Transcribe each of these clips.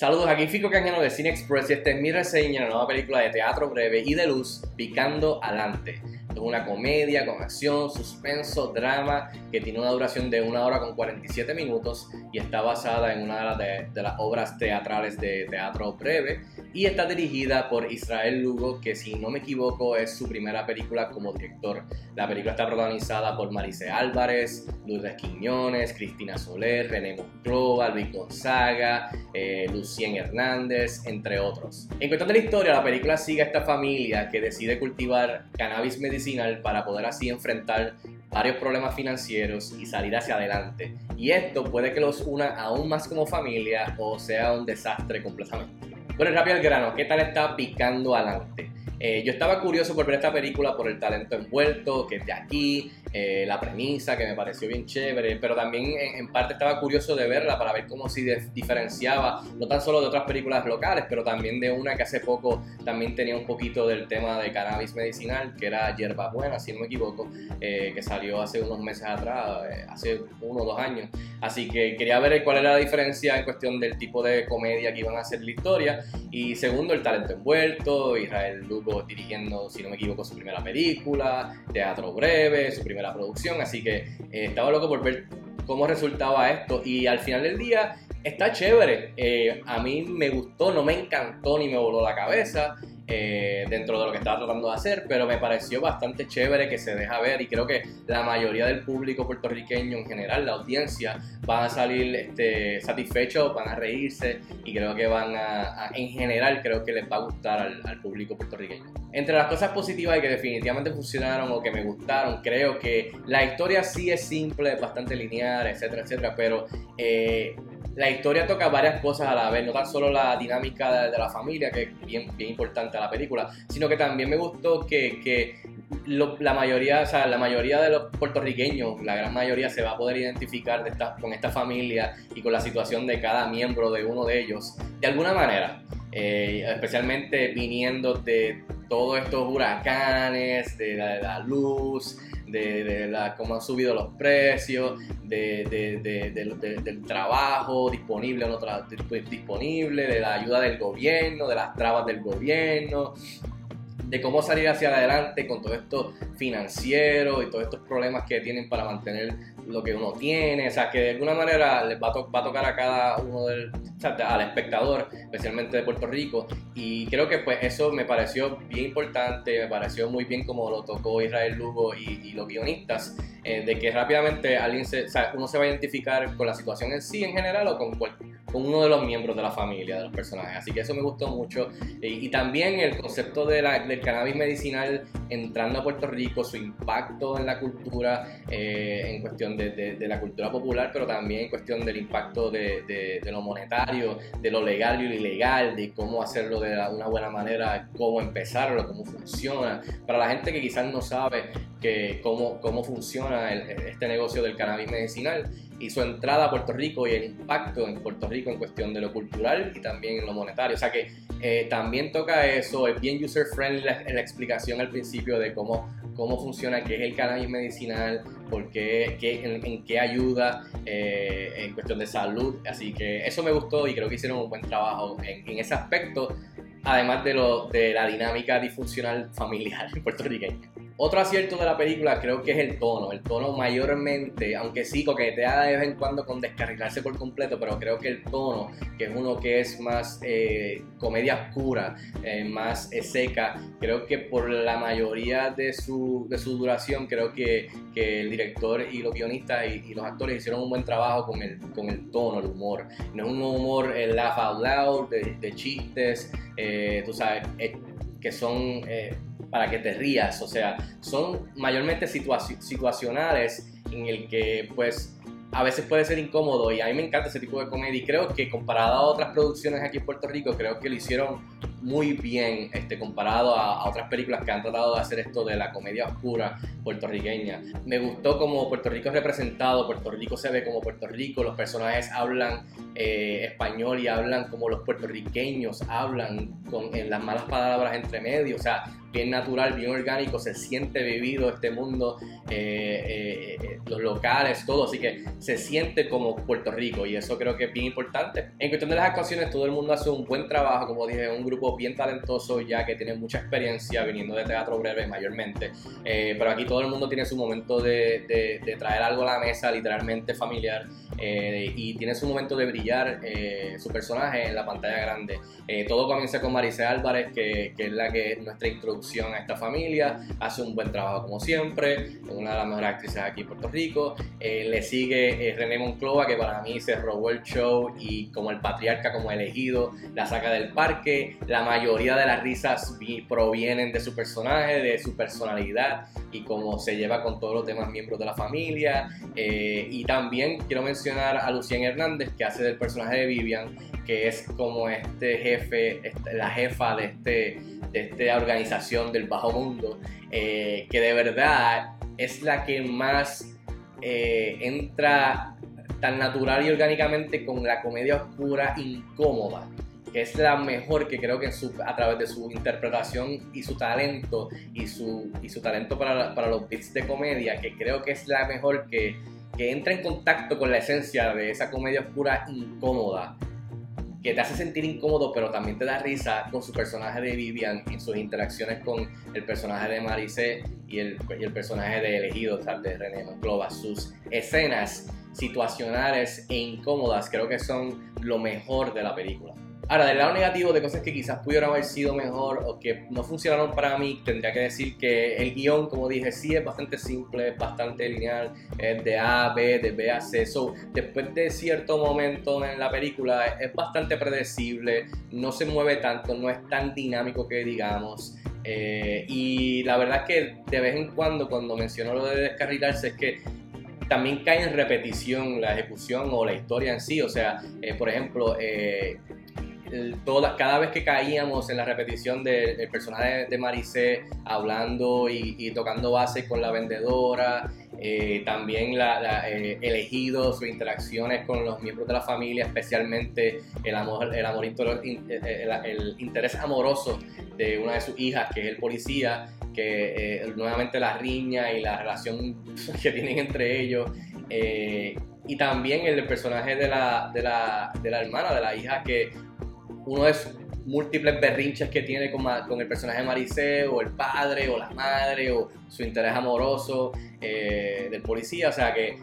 Saludos, aquí Fico Cañano de Cine Express y esta es mi reseña de la nueva película de teatro breve y de luz, Picando Adelante. Es una comedia con acción, suspenso, drama que tiene una duración de una hora con 47 minutos y está basada en una de, de, las obras teatrales de teatro breve y está dirigida por Israel Lugo, que si no me equivoco es su primera película como director. La película está protagonizada por Marice Álvarez, Lourdes Quiñones, Cristina Soler, René Monclova, Luis Gonzaga, eh, Lucien Hernández, entre otros. En cuestión de la historia, la película sigue a esta familia que decide cultivar cannabis medicinal para poder así enfrentar varios problemas financieros y salir hacia adelante. Y esto puede que los una aún más como familia o sea un desastre completamente. Bueno, rápido al grano, ¿qué tal está picando adelante? Eh, yo estaba curioso por ver esta película por el talento envuelto, que es de aquí, eh, la premisa que me pareció bien chévere, pero también en, parte estaba curioso de verla para ver cómo se diferenciaba, no tan solo de otras películas locales, pero también de una que hace poco también tenía un poquito del tema de cannabis medicinal, que era Yerba Buena, si no me equivoco, eh, que salió hace unos meses atrás, eh, hace uno o dos años. Así que quería ver cuál era la diferencia en cuestión del tipo de comedia que iban a hacer la historia. Y segundo, el talento envuelto, Israel Lugo dirigiendo, si no me equivoco, su primera película, teatro breve, su primera producción, así que eh, estaba loco por ver cómo resultaba esto y al final del día está chévere. Eh, a mí me gustó, no me encantó ni me voló la cabeza. Eh, dentro de lo que estaba tratando de hacer, pero me pareció bastante chévere que se deja ver y creo que la mayoría del público puertorriqueño en general, la audiencia, van a salir este, satisfechos, van a reírse y creo que van a, en general, creo que les va a gustar al, público puertorriqueño. Entre las cosas positivas y que definitivamente funcionaron o que me gustaron, creo que la historia sí es simple, bastante lineal, etcétera, etcétera, pero eh, la historia toca varias cosas a la vez, no tan solo la dinámica de, la familia, que es bien, importante a la película, sino que también me gustó que, la mayoría, o sea, la mayoría de los puertorriqueños, la gran mayoría se va a poder identificar con esta familia y con la situación de cada miembro de uno de ellos, de alguna manera. Eh, especialmente viniendo de todos estos huracanes, de la luz, de, la, cómo han subido los precios, de, del trabajo disponible o no disponible, de la ayuda del gobierno, de las trabas del gobierno, de cómo salir hacia adelante con todo esto financiero y todos estos problemas que tienen para mantener lo que uno tiene, o sea, que de alguna manera les va a, va a tocar a cada uno del, o sea, al espectador, especialmente de Puerto Rico, y creo que pues eso me pareció bien importante, me pareció muy bien como lo tocó Israel Lugo y, los guionistas, eh, de que rápidamente alguien o sea, uno se va a identificar con la situación en sí en general o con, con uno de los miembros de la familia, de los personajes, así que eso me gustó mucho, y, también el concepto de la, del cannabis medicinal entrando a Puerto Rico, su impacto en la cultura, eh, en cuestión de, la cultura popular, pero también en cuestión del impacto de, lo monetario, de lo legal y lo ilegal, de cómo hacerlo de una buena manera, cómo empezarlo, cómo funciona. Para la gente que quizás no sabe que cómo, cómo funciona este negocio del cannabis medicinal y su entrada a Puerto Rico y el impacto en Puerto Rico en cuestión de lo cultural y también en lo monetario. O sea que eh, también toca eso, es bien user friendly en la explicación al principio de cómo cómo funciona, qué es el cannabis medicinal, por qué, en, qué ayuda eh, en cuestión de salud. Así que eso me gustó y creo que hicieron un buen trabajo en, en ese aspecto, además de, lo, de la dinámica disfuncional familiar puertorriqueña. Otro acierto de la película creo que es el tono. El tono mayormente, aunque sí coquetea de vez en cuando con descarrilarse por completo, pero creo que el tono, que es uno que es más eh, comedia oscura, eh, más eh, seca, creo que por la mayoría de su, de su duración, creo que, que, el director y los guionistas y, los actores hicieron un buen trabajo con el, con el tono, el humor. No es un humor laugh out loud, de, de chistes, tú sabes, que son para que te rías, o sea, son mayormente situacionales en el que pues a veces puede ser incómodo y a mí me encanta ese tipo de comedia y creo que comparado a otras producciones aquí en Puerto Rico, creo que lo hicieron muy bien este, comparado a, otras películas que han tratado de hacer esto de la comedia oscura puertorriqueña. Me gustó como Puerto Rico es representado, Puerto Rico se ve como Puerto Rico, los personajes hablan eh, español y hablan como los puertorriqueños hablan con en las malas palabras entre medio, o sea, bien natural, bien orgánico, se siente vivido este mundo, eh, eh, los locales, todo, así que se siente como Puerto Rico y eso creo que es bien importante. En cuestión de las actuaciones, todo el mundo hace un buen trabajo, como dije, un grupo bien talentoso ya que tiene mucha experiencia viniendo de teatro breve mayormente, pero aquí todo el mundo tiene su momento de, de traer algo a la mesa, literalmente familiar. Eh, y tiene su momento de brillar eh, su personaje en la pantalla grande. Eh, todo comienza con Maricé Álvarez, que, que, es la que es nuestra introducción a esta familia, hace un buen trabajo como siempre, es una de las mejores actrices aquí en Puerto Rico. le sigue René Monclova, que para mí se robó el show y como el patriarca, como elegido, la saca del parque. La mayoría de las risas provienen de su personaje, de su personalidad y cómo se lleva con todos los demás miembros de la familia. y también quiero mencionar a Lucien Hernández, que hace del personaje de Vivian, que es como este jefe, este, la jefa de, este, de esta organización del bajo mundo, eh, que de verdad es la que más eh, entra tan natural y orgánicamente con la comedia oscura incómoda que es la mejor que creo que a través de su interpretación y su talento y su, y su talento para, para los beats de comedia, que creo que es la mejor que, que entra en contacto con la esencia de esa comedia oscura incómoda, que te hace sentir incómodo, pero también te da risa con su personaje de Vivian y sus interacciones con el personaje de Maricé y el, el personaje de Elegido, tal de René Monclova. Sus escenas situacionales e incómodas creo que son lo mejor de la película. Ahora, del lado negativo de cosas que quizás pudieran haber sido mejor o que no funcionaron para mí, tendría que decir que el guion, como dije, sí es bastante simple, es bastante lineal, es de A a B, de B a C. So, después de cierto momento en la película es bastante predecible, no se mueve tanto, no es tan dinámico que digamos. Eh, y la verdad es que de vez en cuando, cuando menciono lo de descarrilarse, es que también cae en repetición la ejecución o la historia en sí. O sea, eh, por ejemplo, eh, cada vez que caíamos en la repetición del personaje de Maricé hablando y, tocando base con la vendedora, eh, también la, eh, elegido sus interacciones con los miembros de la familia, especialmente el amor, el, amor, el, interés amoroso de una de sus hijas, que es el policía, que eh, nuevamente la riña y la relación que tienen entre ellos. y también el personaje de la, de la, de la hermana, de la hija, que uno es múltiples berrinches que tiene con, con, el personaje de Maricé, o el padre, o la madre, o su interés amoroso eh, del policía. O sea que,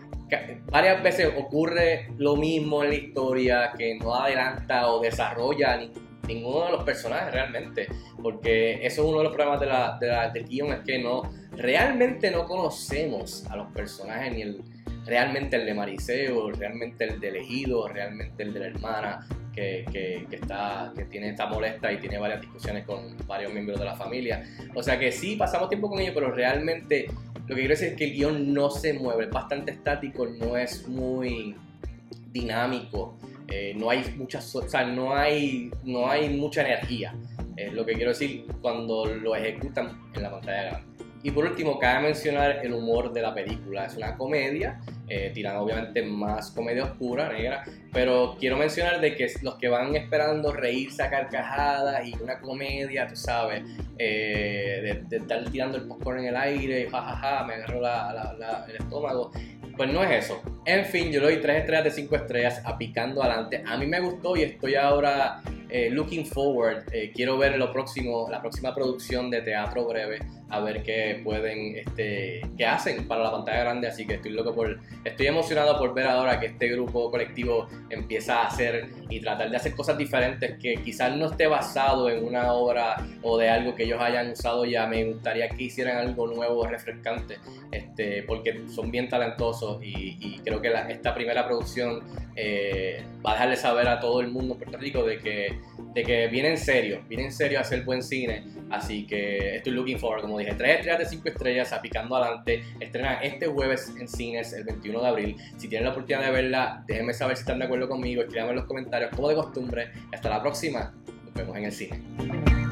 varias veces ocurre lo mismo en la historia, que no adelanta o desarrolla ninguno de los personajes realmente. Porque eso es uno de los problemas de la, de la, del guion, es que no, realmente no conocemos a los personajes ni el realmente el de Maricé o realmente el de elegido, realmente el de la hermana que, está, que tiene, está molesta y tiene varias discusiones con varios miembros de la familia. O sea que sí, pasamos tiempo con ellos, pero realmente lo que quiero decir es que el guion no se mueve, es bastante estático, no es muy dinámico, eh, no hay muchas, o sea, no hay, no hay mucha energía. Es lo que quiero decir cuando lo ejecutan en la pantalla grande. Y por último, cabe mencionar el humor de la película. Es una comedia, eh, tirando obviamente más comedia oscura, negra, pero quiero mencionar de que los que van esperando reírse a carcajadas y una comedia, tú sabes, eh, de, estar tirando el popcorn en el aire y jajaja, me agarró el estómago, pues no es eso. En fin, yo le doy 3 estrellas de 5 estrellas a Picando Adelante. A mí me gustó y estoy ahora eh, looking forward. Eh, quiero ver lo próximo, la próxima producción de teatro breve, a ver qué pueden, este, qué hacen para la pantalla grande. Así que estoy loco por, estoy emocionado por ver ahora que este grupo colectivo empieza a hacer y tratar de hacer cosas diferentes que quizás no esté basado en una obra o de algo que ellos hayan usado ya. Me gustaría que hicieran algo nuevo, refrescante, este, porque son bien talentosos y, creo que esta primera producción eh, va a dejarle saber a todo el mundo en Puerto Rico de que, de que viene en serio, viene en serio a hacer buen cine. Así que estoy looking forward, como dije, 3 estrellas de 5 estrellas, apicando adelante. Estrenan este jueves en cines, el 21 de abril. Si tienen la oportunidad de verla, déjenme saber si están de acuerdo conmigo, escríbanme en los comentarios, como de costumbre. Hasta la próxima, nos vemos en el cine.